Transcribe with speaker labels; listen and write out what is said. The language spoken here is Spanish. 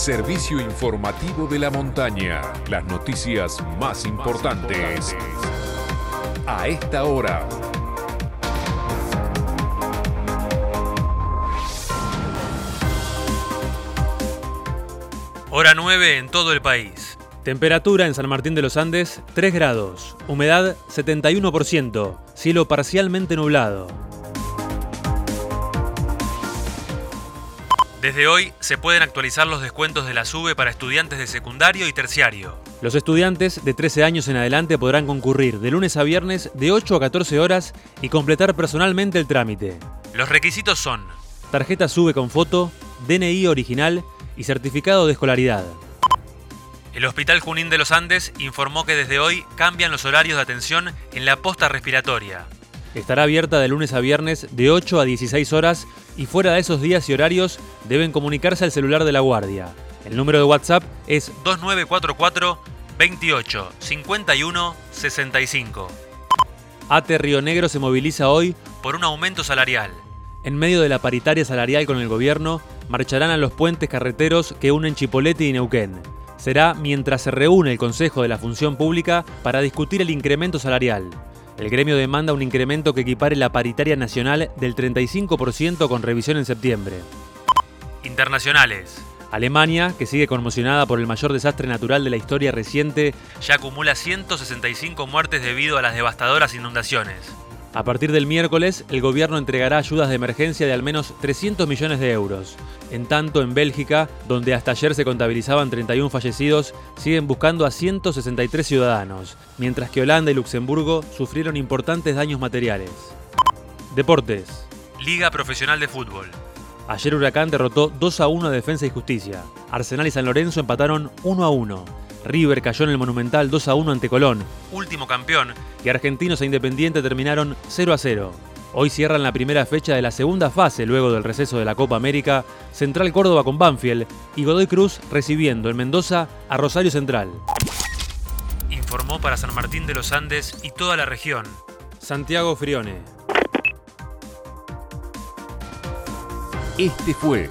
Speaker 1: servicio informativo de la montaña. Las noticias más importantes a esta hora.
Speaker 2: Hora 9 en todo el país. Temperatura en San Martín de los Andes 3 grados. Humedad 71%. Cielo parcialmente nublado. Desde hoy se pueden actualizar los descuentos de la SUBE para estudiantes de secundario y terciario. Los estudiantes de 13 años en adelante podrán concurrir de lunes a viernes de 8 a 14 horas y completar personalmente el trámite. Los requisitos son tarjeta SUBE con foto, DNI original y certificado de escolaridad. El Hospital Junín de los Andes informó que desde hoy cambian los horarios de atención en la posta respiratoria. Estará abierta de lunes a viernes de 8 a 16 horas y fuera de esos días y horarios deben comunicarse al celular de la guardia. El número de WhatsApp es 2944 28 51 65. ATE Río Negro se moviliza hoy por un aumento salarial. En medio de la paritaria salarial con el gobierno, marcharán a los puentes carreteros que unen Chipolete y Neuquén. Será mientras se reúne el Consejo de la Función Pública para discutir el incremento salarial. El gremio demanda un incremento que equipare la paritaria nacional del 35% con revisión en septiembre. Internacionales. Alemania, que sigue conmocionada por el mayor desastre natural de la historia reciente, ya acumula 165 muertes debido a las devastadoras inundaciones. A partir del miércoles, el gobierno entregará ayudas de emergencia de al menos 300 millones de euros. En tanto, en Bélgica, donde hasta ayer se contabilizaban 31 fallecidos, siguen buscando a 163 ciudadanos, mientras que Holanda y Luxemburgo sufrieron importantes daños materiales. Deportes. Liga Profesional de Fútbol. Ayer Huracán derrotó 2 a 1 a Defensa y Justicia. Arsenal y San Lorenzo empataron 1 a 1. River cayó en el Monumental 2 a 1 ante Colón, último campeón, y Argentinos e Independiente terminaron 0 a 0. Hoy cierran la primera fecha de la segunda fase luego del receso de la Copa América, Central Córdoba con Banfield y Godoy Cruz recibiendo en Mendoza a Rosario Central. Informó para San Martín de los Andes y toda la región. Santiago Frione.
Speaker 1: Este fue